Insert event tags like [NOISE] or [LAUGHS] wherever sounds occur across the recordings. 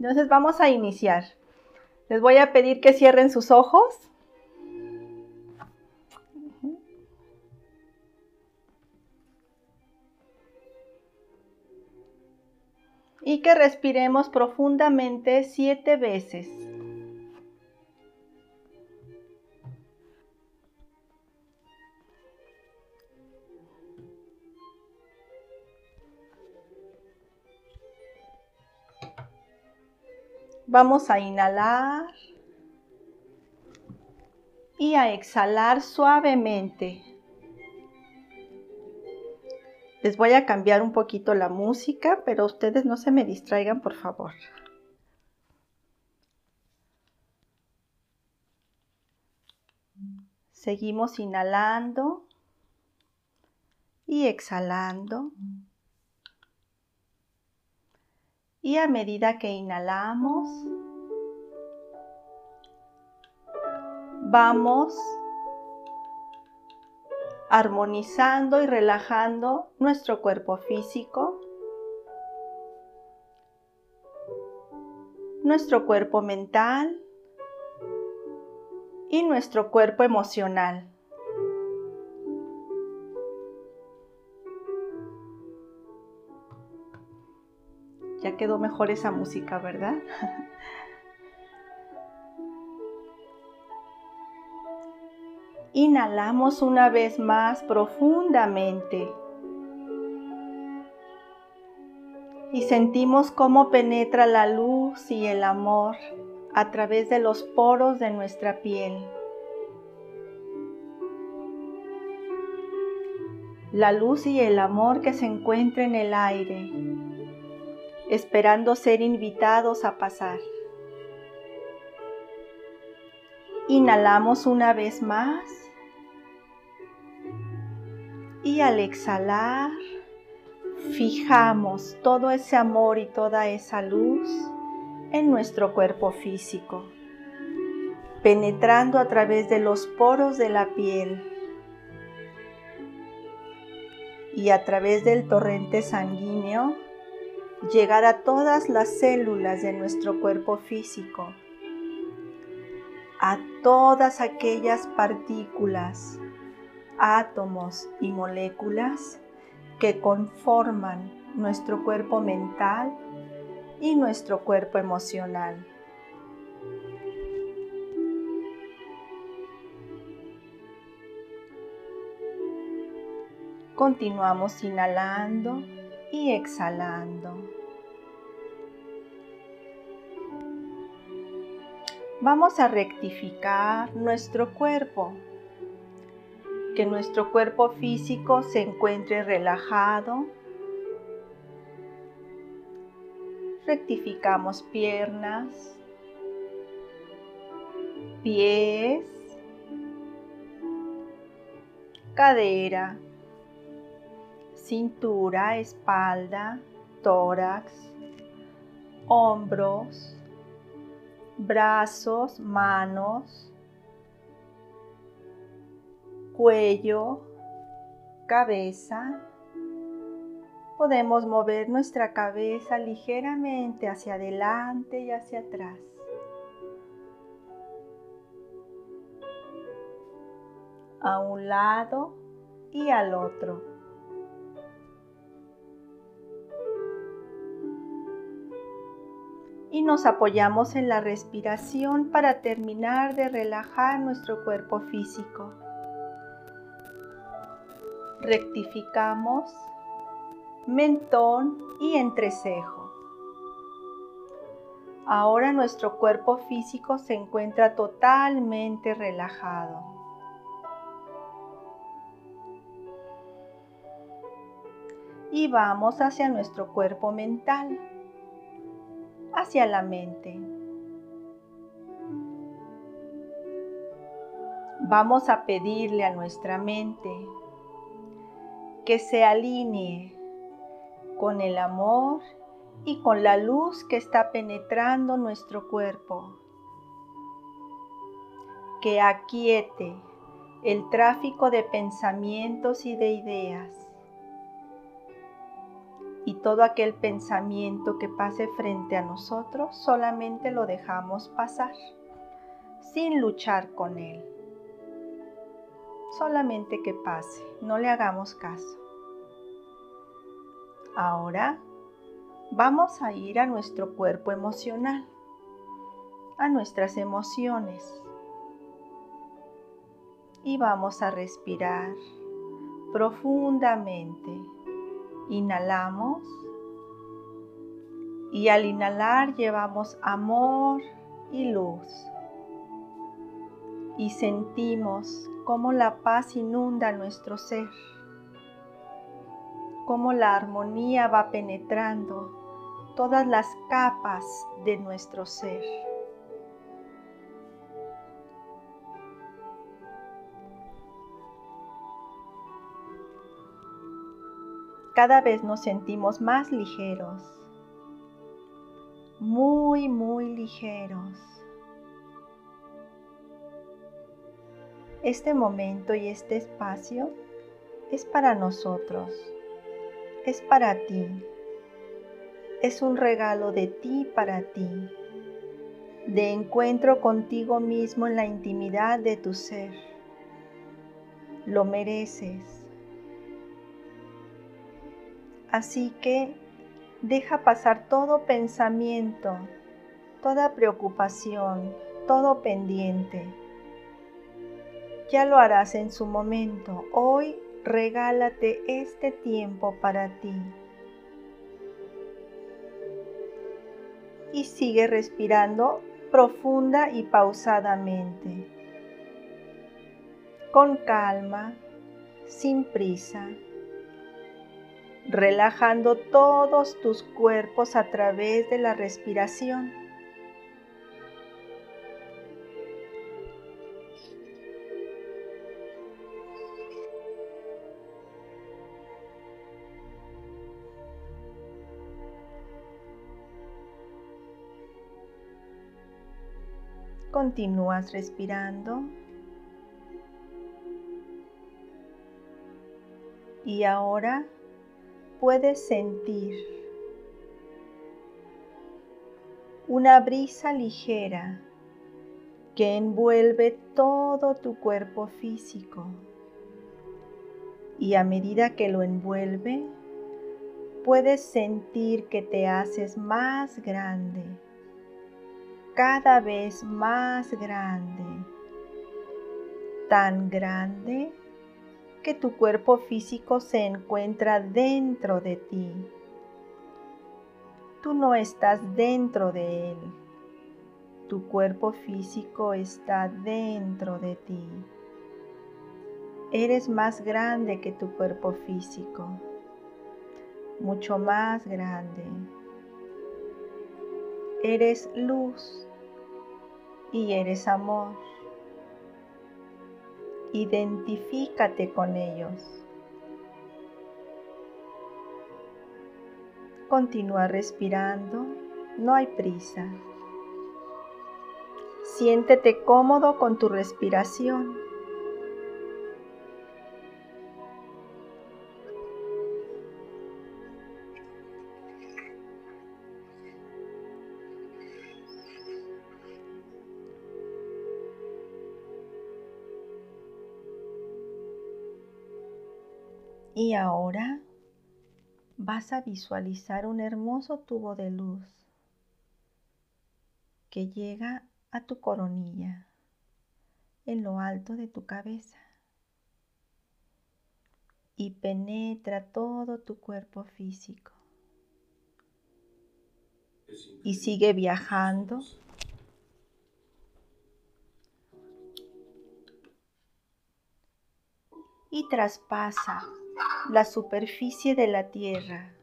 Entonces vamos a iniciar. Les voy a pedir que cierren sus ojos. Y que respiremos profundamente siete veces. Vamos a inhalar y a exhalar suavemente. Les voy a cambiar un poquito la música, pero ustedes no se me distraigan, por favor. Seguimos inhalando y exhalando. Y a medida que inhalamos, vamos armonizando y relajando nuestro cuerpo físico, nuestro cuerpo mental y nuestro cuerpo emocional. Quedó mejor esa música, ¿verdad? [LAUGHS] Inhalamos una vez más profundamente. Y sentimos cómo penetra la luz y el amor a través de los poros de nuestra piel. La luz y el amor que se encuentra en el aire esperando ser invitados a pasar. Inhalamos una vez más y al exhalar fijamos todo ese amor y toda esa luz en nuestro cuerpo físico, penetrando a través de los poros de la piel y a través del torrente sanguíneo llegar a todas las células de nuestro cuerpo físico, a todas aquellas partículas, átomos y moléculas que conforman nuestro cuerpo mental y nuestro cuerpo emocional. Continuamos inhalando y exhalando. Vamos a rectificar nuestro cuerpo, que nuestro cuerpo físico se encuentre relajado. Rectificamos piernas, pies, cadera, cintura, espalda, tórax, hombros, brazos, manos, cuello, cabeza. Podemos mover nuestra cabeza ligeramente hacia adelante y hacia atrás. A un lado y al otro. Y nos apoyamos en la respiración para terminar de relajar nuestro cuerpo físico. Rectificamos mentón y entrecejo. Ahora nuestro cuerpo físico se encuentra totalmente relajado. Y vamos hacia nuestro cuerpo mental hacia la mente. Vamos a pedirle a nuestra mente que se alinee con el amor y con la luz que está penetrando nuestro cuerpo. Que aquiete el tráfico de pensamientos y de ideas y todo aquel pensamiento que pase frente a nosotros solamente lo dejamos pasar sin luchar con él. Solamente que pase, no le hagamos caso. Ahora vamos a ir a nuestro cuerpo emocional, a nuestras emociones. Y vamos a respirar profundamente. Inhalamos y al inhalar llevamos amor y luz. Y sentimos cómo la paz inunda nuestro ser, cómo la armonía va penetrando todas las capas de nuestro ser. Cada vez nos sentimos más ligeros, muy, muy ligeros. Este momento y este espacio es para nosotros, es para ti, es un regalo de ti para ti, de encuentro contigo mismo en la intimidad de tu ser. Lo mereces Así que deja pasar todo pensamiento, toda preocupación, todo pendiente. Ya lo harás en su momento. Hoy regálate este tiempo para ti. Y sigue respirando profunda y pausadamente. Con calma, sin prisa relajando todos tus cuerpos a través de la respiración. Continúas respirando. Y ahora puedes sentir. Una brisa ligera que envuelve todo tu cuerpo físico. Y a medida que lo envuelve puedes sentir que te haces más grande, cada vez más grande, tan grande que tu cuerpo físico se encuentra dentro de ti. Tú no estás dentro de él. Tu cuerpo físico está dentro de ti. Eres más grande que tu cuerpo físico. Mucho más grande. Eres luz y eres amor. Identifícate con ellos. Continúa respirando, no hay prisa. Siéntete cómodo con tu respiración. Ahora vas a visualizar un hermoso tubo de luz que llega a tu coronilla en lo alto de tu cabeza y penetra todo tu cuerpo físico. Y sigue viajando. Y traspasa la superficie de la tierra.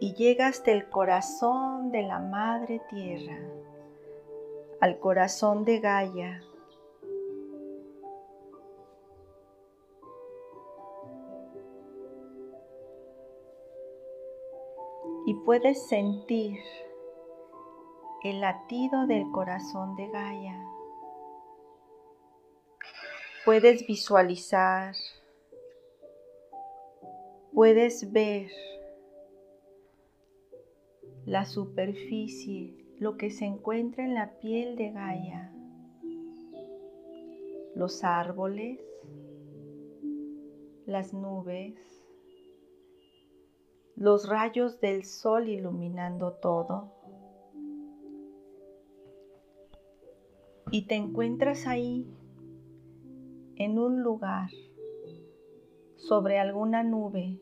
Y llega hasta el corazón de la madre tierra, al corazón de Gaia. Y puedes sentir el latido del corazón de Gaia puedes visualizar, puedes ver la superficie, lo que se encuentra en la piel de Gaia, los árboles, las nubes, los rayos del sol iluminando todo. Y te encuentras ahí en un lugar sobre alguna nube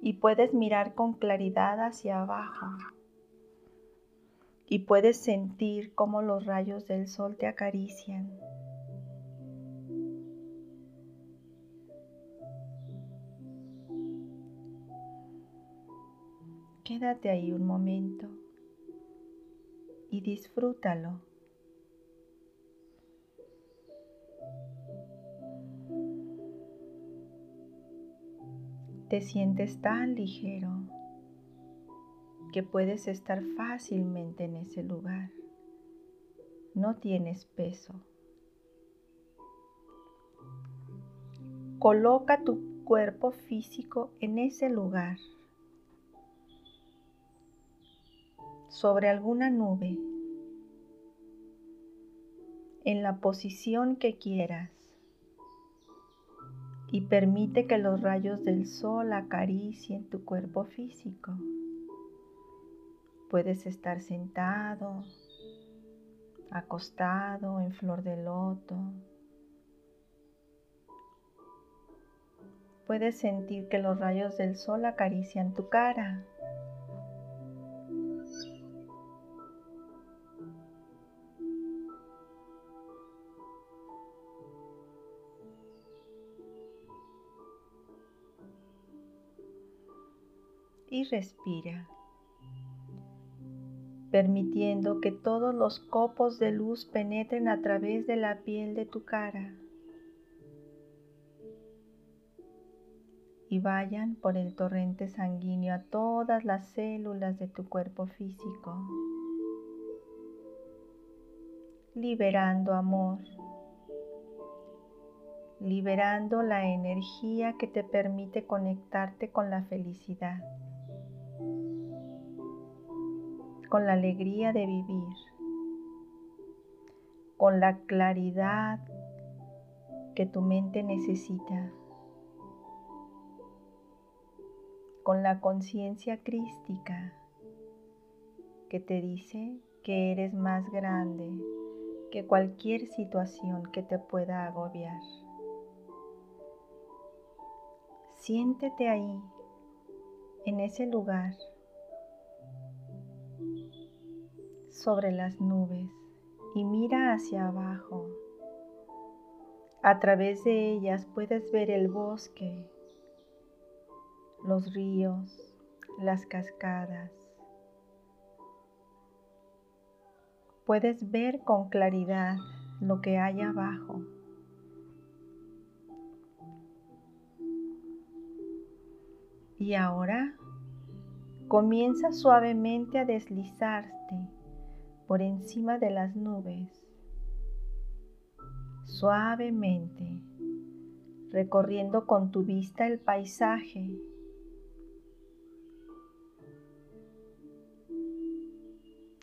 y puedes mirar con claridad hacia abajo y puedes sentir cómo los rayos del sol te acarician. Quédate ahí un momento y disfrútalo. Te sientes tan ligero que puedes estar fácilmente en ese lugar. No tienes peso. Coloca tu cuerpo físico en ese lugar, sobre alguna nube, en la posición que quieras y permite que los rayos del sol acaricien tu cuerpo físico. Puedes estar sentado, acostado en flor de loto. Puedes sentir que los rayos del sol acarician tu cara. Respira, permitiendo que todos los copos de luz penetren a través de la piel de tu cara y vayan por el torrente sanguíneo a todas las células de tu cuerpo físico, liberando amor liberando la energía que te permite conectarte con la felicidad con la alegría de vivir, con la claridad que tu mente necesita, con la conciencia crística que te dice que eres más grande que cualquier situación que te pueda agobiar. Siéntete ahí, en ese lugar sobre las nubes y mira hacia abajo. A través de ellas puedes ver el bosque, los ríos, las cascadas. Puedes ver con claridad lo que hay abajo. Y ahora comienza suavemente a deslizarte por encima de las nubes, suavemente, recorriendo con tu vista el paisaje.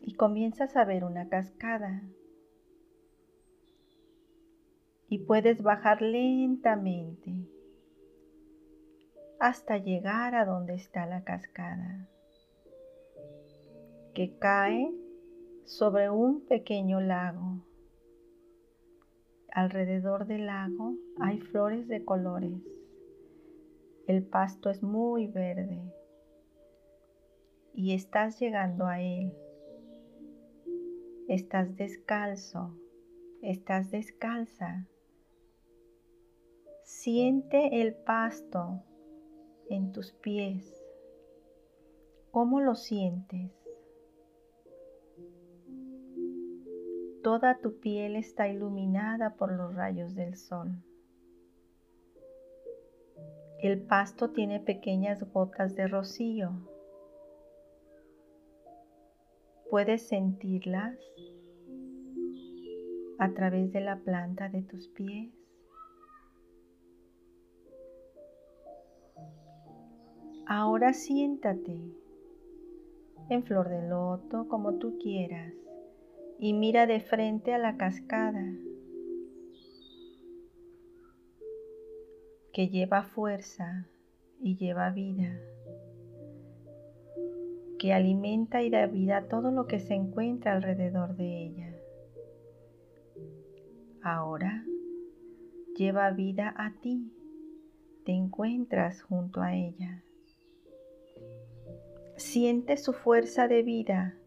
Y comienzas a ver una cascada. Y puedes bajar lentamente hasta llegar a donde está la cascada, que cae sobre un pequeño lago. Alrededor del lago hay flores de colores. El pasto es muy verde y estás llegando a él. Estás descalzo, estás descalza. Siente el pasto en tus pies. ¿Cómo lo sientes? Toda tu piel está iluminada por los rayos del sol. El pasto tiene pequeñas gotas de rocío. Puedes sentirlas a través de la planta de tus pies. Ahora siéntate en flor de loto como tú quieras y mira de frente a la cascada que lleva fuerza y lleva vida, que alimenta y da vida a todo lo que se encuentra alrededor de ella. Ahora lleva vida a ti, te encuentras junto a ella. Siente su fuerza de vida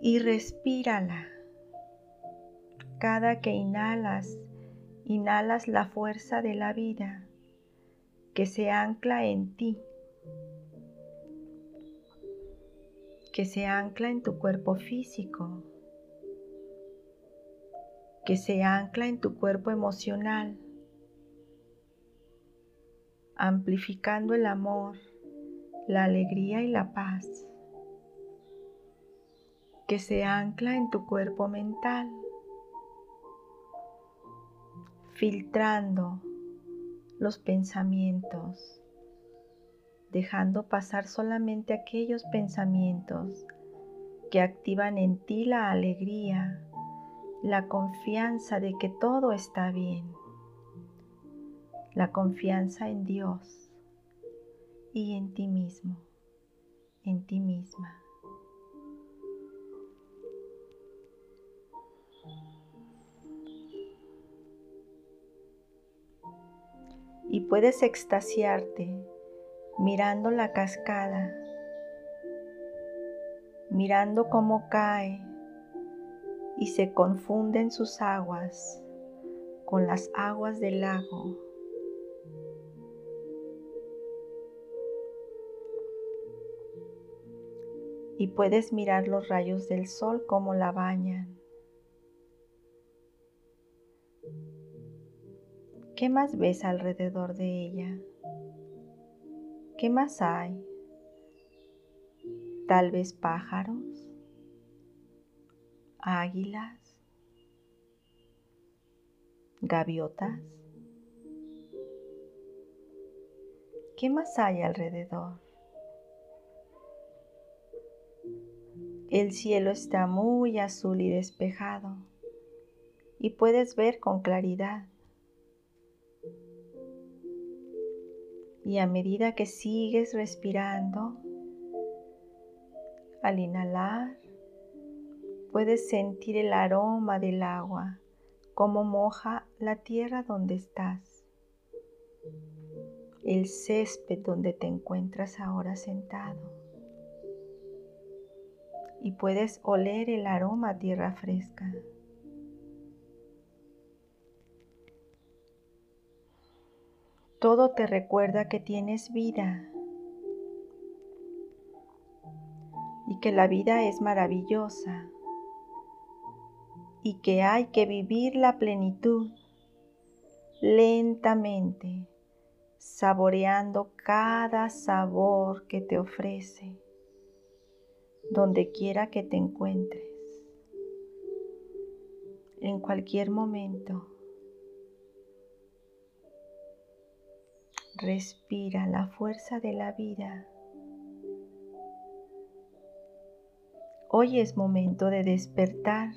y respírala. Cada que inhalas, inhalas la fuerza de la vida que se ancla en ti, que se ancla en tu cuerpo físico, que se ancla en tu cuerpo emocional, amplificando el amor, la alegría y la paz, que se ancla en tu cuerpo mental, filtrando los pensamientos, dejando pasar solamente aquellos pensamientos que activan en ti la alegría, la confianza de que todo está bien, la confianza en Dios y en ti mismo, en ti misma. Y puedes extasiarte mirando la cascada, mirando cómo cae y se confunden sus aguas con las aguas del lago. Y puedes mirar los rayos del sol como la bañan. ¿Qué más ves alrededor de ella? ¿Qué más hay? Tal vez pájaros, águilas, gaviotas. ¿Qué más hay alrededor? El cielo está muy azul y despejado y puedes ver con claridad. Y a medida que sigues respirando, al inhalar, puedes sentir el aroma del agua, como moja la tierra donde estás, el césped donde te encuentras ahora sentado. Y puedes oler el aroma a tierra fresca. Todo te recuerda que tienes vida y que la vida es maravillosa y que hay que vivir la plenitud lentamente, saboreando cada sabor que te ofrece, donde quiera que te encuentres, en cualquier momento. Respira la fuerza de la vida. Hoy es momento de despertar.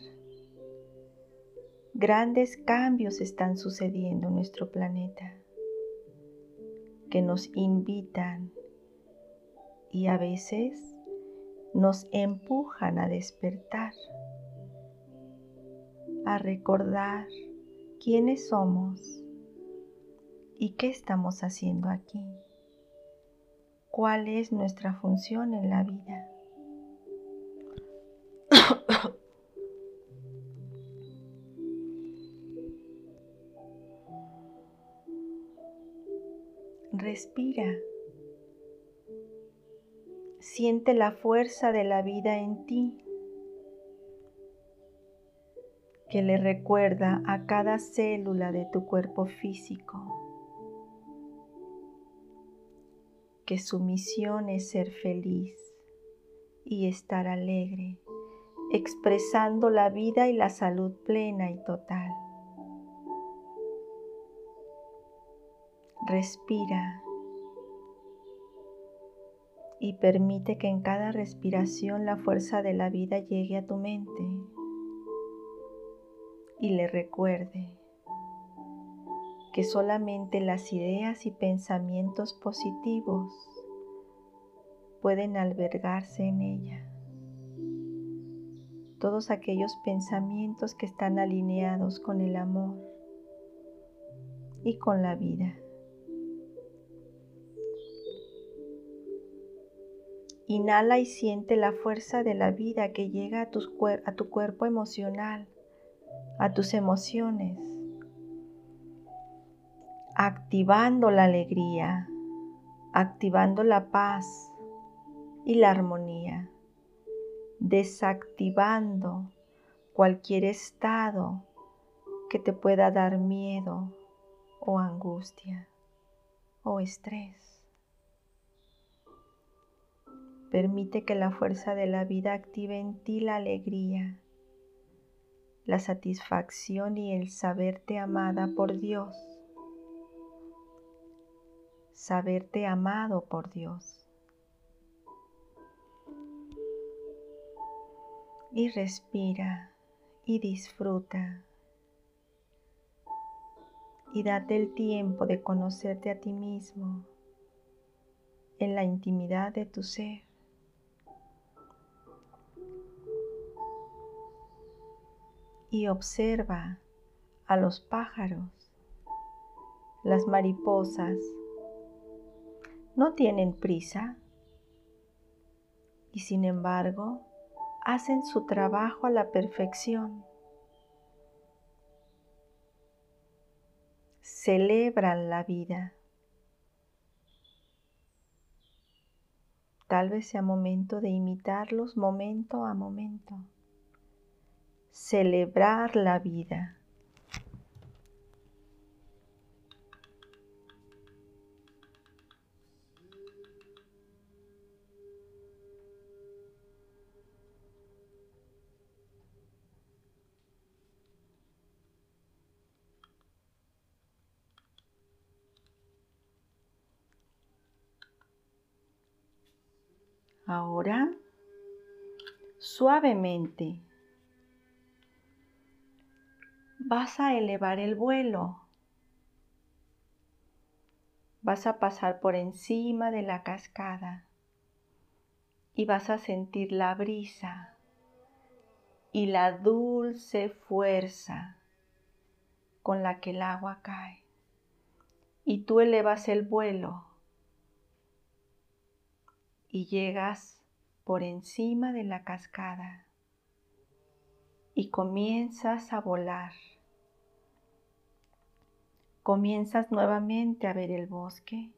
Grandes cambios están sucediendo en nuestro planeta que nos invitan y a veces nos empujan a despertar, a recordar quiénes somos ¿Y qué estamos haciendo aquí? ¿Cuál es nuestra función en la vida? Respira. Siente la fuerza de la vida en ti, que le recuerda a cada célula de tu cuerpo físico que su misión es ser feliz y estar alegre, expresando la vida y la salud plena y total. Respira y permite que en cada respiración la fuerza de la vida llegue a tu mente y le recuerde que solamente las ideas y pensamientos positivos pueden albergarse en ella. Todos aquellos pensamientos que están alineados con el amor y con la vida. Inhala y siente la fuerza de la vida que llega a a tu cuerpo emocional, a tus emociones, activando la alegría, activando la paz y la armonía, desactivando cualquier estado que te pueda dar miedo o angustia o estrés. Permite que la fuerza de la vida active en ti la alegría, la satisfacción y el saberte amada por Dios. Saberte amado por Dios. Y respira y disfruta. Y date el tiempo de conocerte a ti mismo en la intimidad de tu ser. y observa a los pájaros. Las mariposas no tienen prisa y sin embargo hacen su trabajo a la perfección. Celebran la vida. Tal vez sea momento de imitarlos momento a momento celebrar la vida. Ahora, suavemente, vas a elevar el vuelo. Vas a pasar por encima de la cascada y vas a sentir la brisa y la dulce fuerza con la que el agua cae. Y tú elevas el vuelo y llegas por encima de la cascada y comienzas a volar comienzas nuevamente a ver el bosque,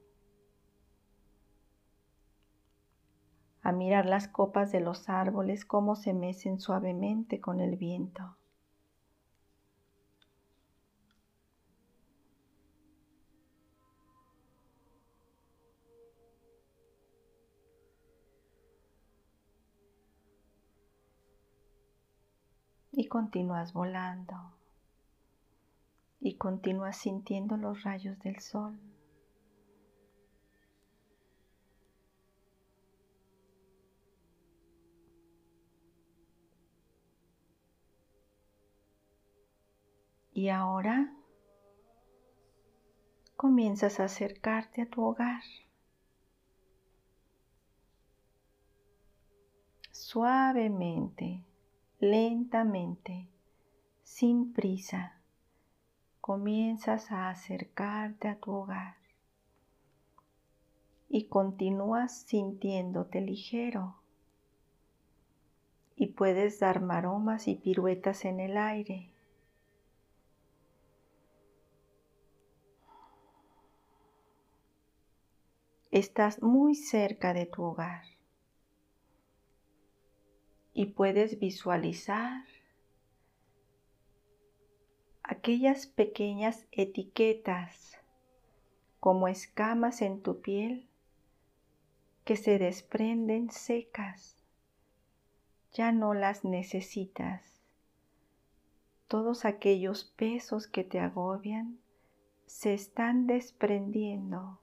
a mirar las copas de los árboles cómo se mecen suavemente con el viento. Y continúas volando y continúa sintiendo los rayos del sol. Y ahora comienzas a acercarte a tu hogar. Suavemente, lentamente, sin prisa comienzas a acercarte a tu hogar y continúas sintiéndote ligero y puedes dar maromas y piruetas en el aire. Estás muy cerca de tu hogar y puedes visualizar aquellas pequeñas etiquetas como escamas en tu piel que se desprenden secas. Ya no las necesitas. Todos aquellos pesos que te agobian se están desprendiendo,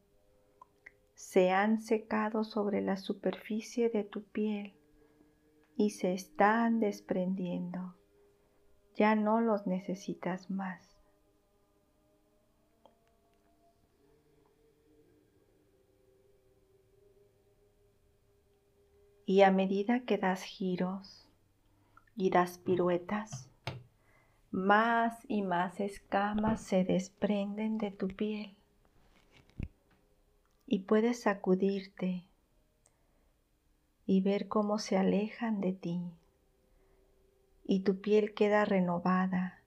se han secado sobre la superficie de tu piel y se están desprendiendo. Ya no los necesitas más. Y a medida que das giros y das piruetas, más y más escamas se desprenden de tu piel y puedes sacudirte y ver cómo se alejan de ti y tu piel queda renovada,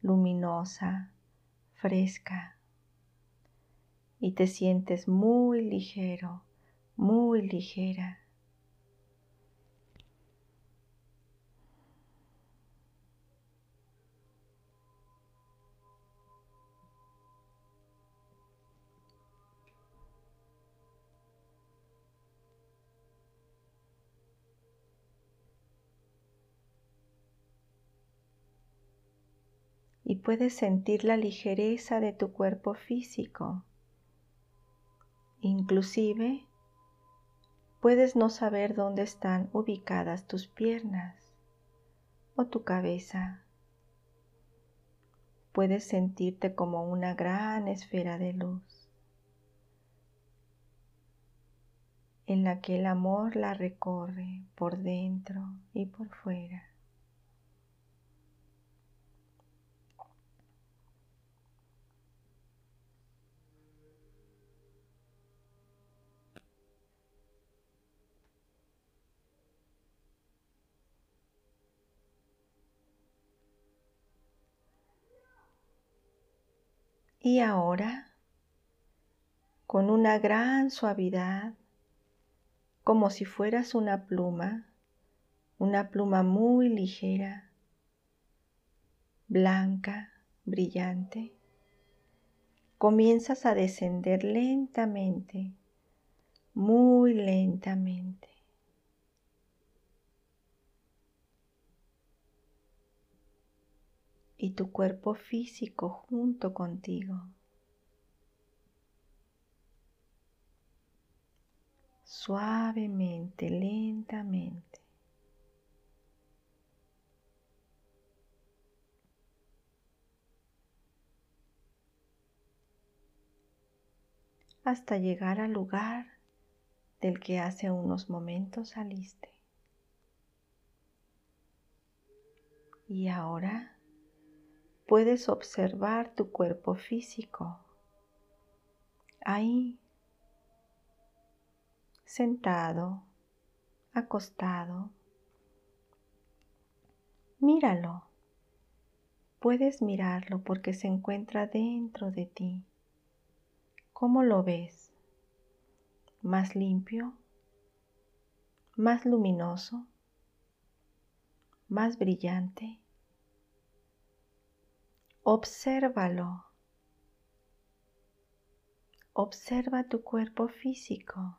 luminosa, fresca y te sientes muy ligero, muy ligera. Puedes sentir la ligereza de tu cuerpo físico. Inclusive puedes no saber dónde están ubicadas tus piernas o tu cabeza. Puedes sentirte como una gran esfera de luz en la que el amor la recorre por dentro y por fuera. Y ahora, con una gran suavidad, como si fueras una pluma, una pluma muy ligera, blanca, brillante, comienzas a descender lentamente, muy lentamente. Y tu cuerpo físico junto contigo. Suavemente, lentamente. hasta llegar al lugar del que hace unos momentos saliste. Y ahora puedes observar tu cuerpo físico. Ahí, sentado, acostado. Míralo. Puedes mirarlo porque se encuentra dentro de ti. ¿Cómo lo ves? ¿Más limpio? ¿Más luminoso? ¿Más brillante? Obsérvalo. Observa tu cuerpo físico.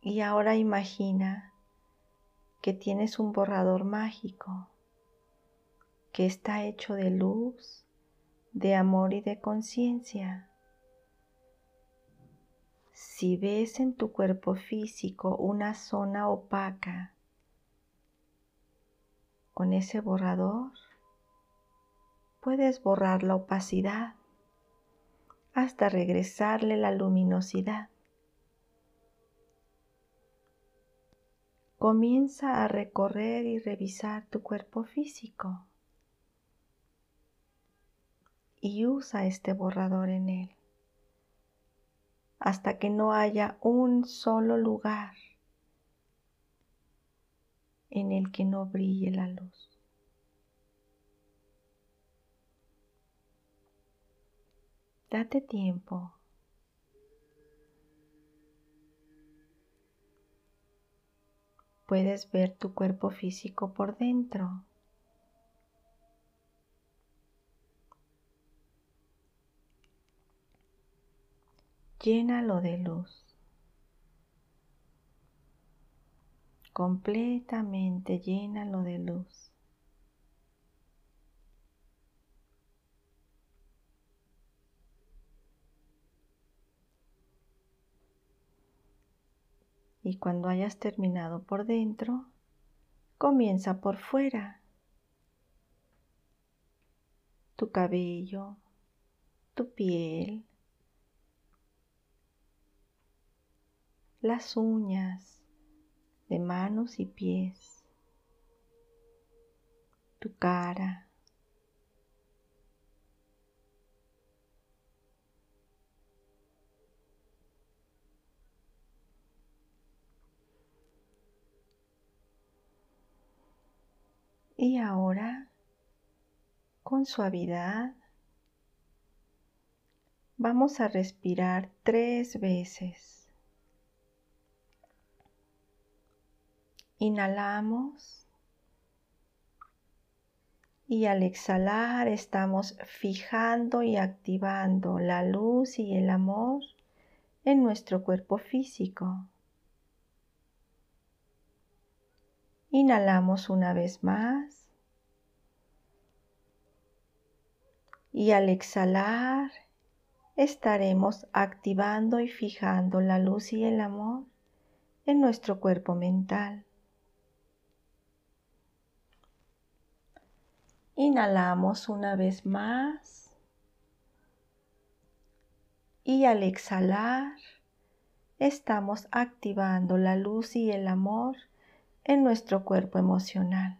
Y ahora imagina que tienes un borrador mágico que está hecho de luz, de amor y de conciencia. Si ves en tu cuerpo físico una zona opaca, con ese borrador puedes borrar la opacidad hasta regresarle la luminosidad. Comienza a recorrer y revisar tu cuerpo físico y usa este borrador en él hasta que no haya un solo lugar en el que no brille la luz. Date tiempo. Puedes ver tu cuerpo físico por dentro. Llénalo de luz. completamente llénalo de luz. Y cuando hayas terminado por dentro, comienza por fuera. Tu cabello, tu piel, las uñas, de manos y pies, tu cara, Y ahora, con suavidad, vamos a respirar tres veces. Inhalamos y al exhalar estamos fijando y activando la luz y el amor en nuestro cuerpo físico. Inhalamos una vez más. Y al exhalar estaremos activando y fijando la luz y el amor en nuestro cuerpo mental. Inhalamos una vez más y al exhalar estamos activando la luz y el amor en nuestro cuerpo emocional.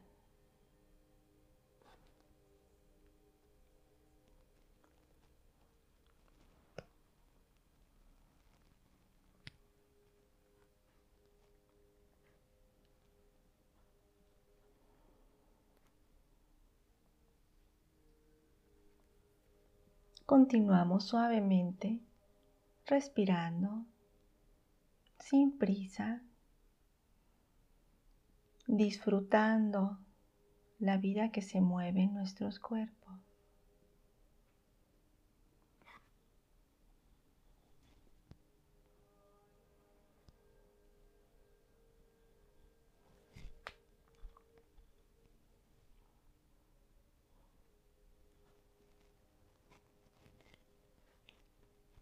Continuamos suavemente respirando sin prisa disfrutando la vida que se mueve en nuestros cuerpos.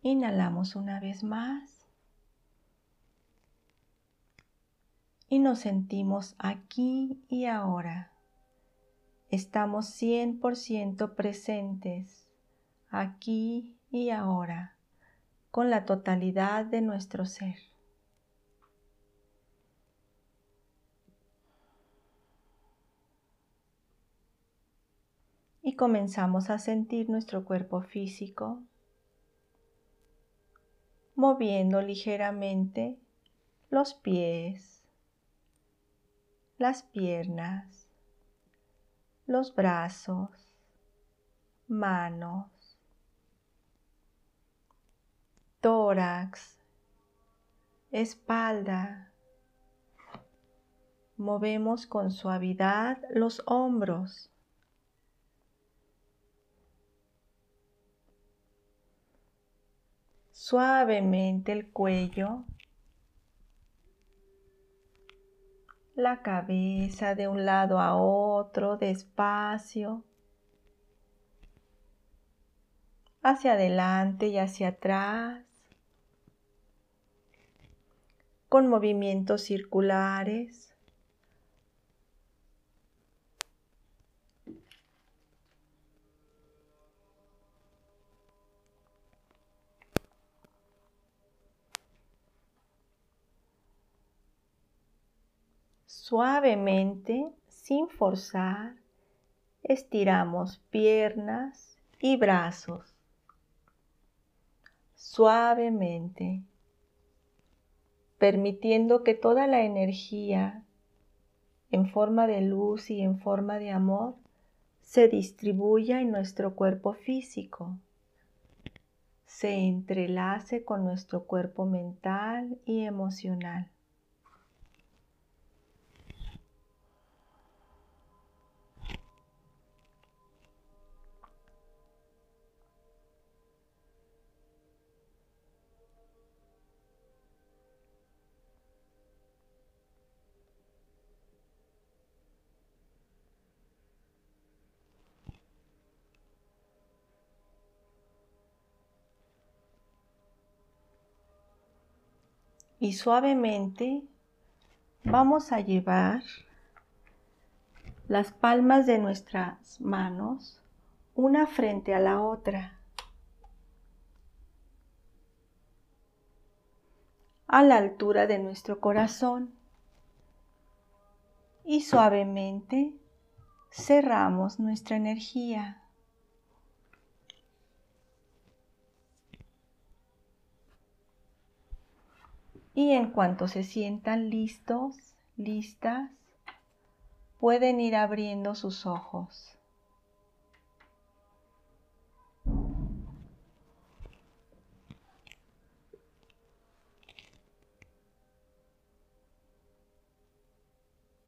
Inhalamos una vez más. y nos sentimos aquí y ahora. Estamos 100% presentes aquí y ahora con la totalidad de nuestro ser. Y comenzamos a sentir nuestro cuerpo físico moviendo ligeramente los pies, las piernas, los brazos, manos, tórax, espalda. Movemos con suavidad los hombros. Suavemente el cuello la cabeza de un lado a otro, despacio, hacia adelante y hacia atrás, con movimientos circulares. Suavemente, sin forzar, estiramos piernas y brazos. Suavemente, permitiendo que toda la energía en forma de luz y en forma de amor se distribuya en nuestro cuerpo físico, se entrelace con nuestro cuerpo mental y emocional. Y suavemente vamos a llevar las palmas de nuestras manos una frente a la otra. a la altura de nuestro corazón y suavemente cerramos nuestra energía. Y en cuanto se sientan listos, listas, pueden ir abriendo sus ojos.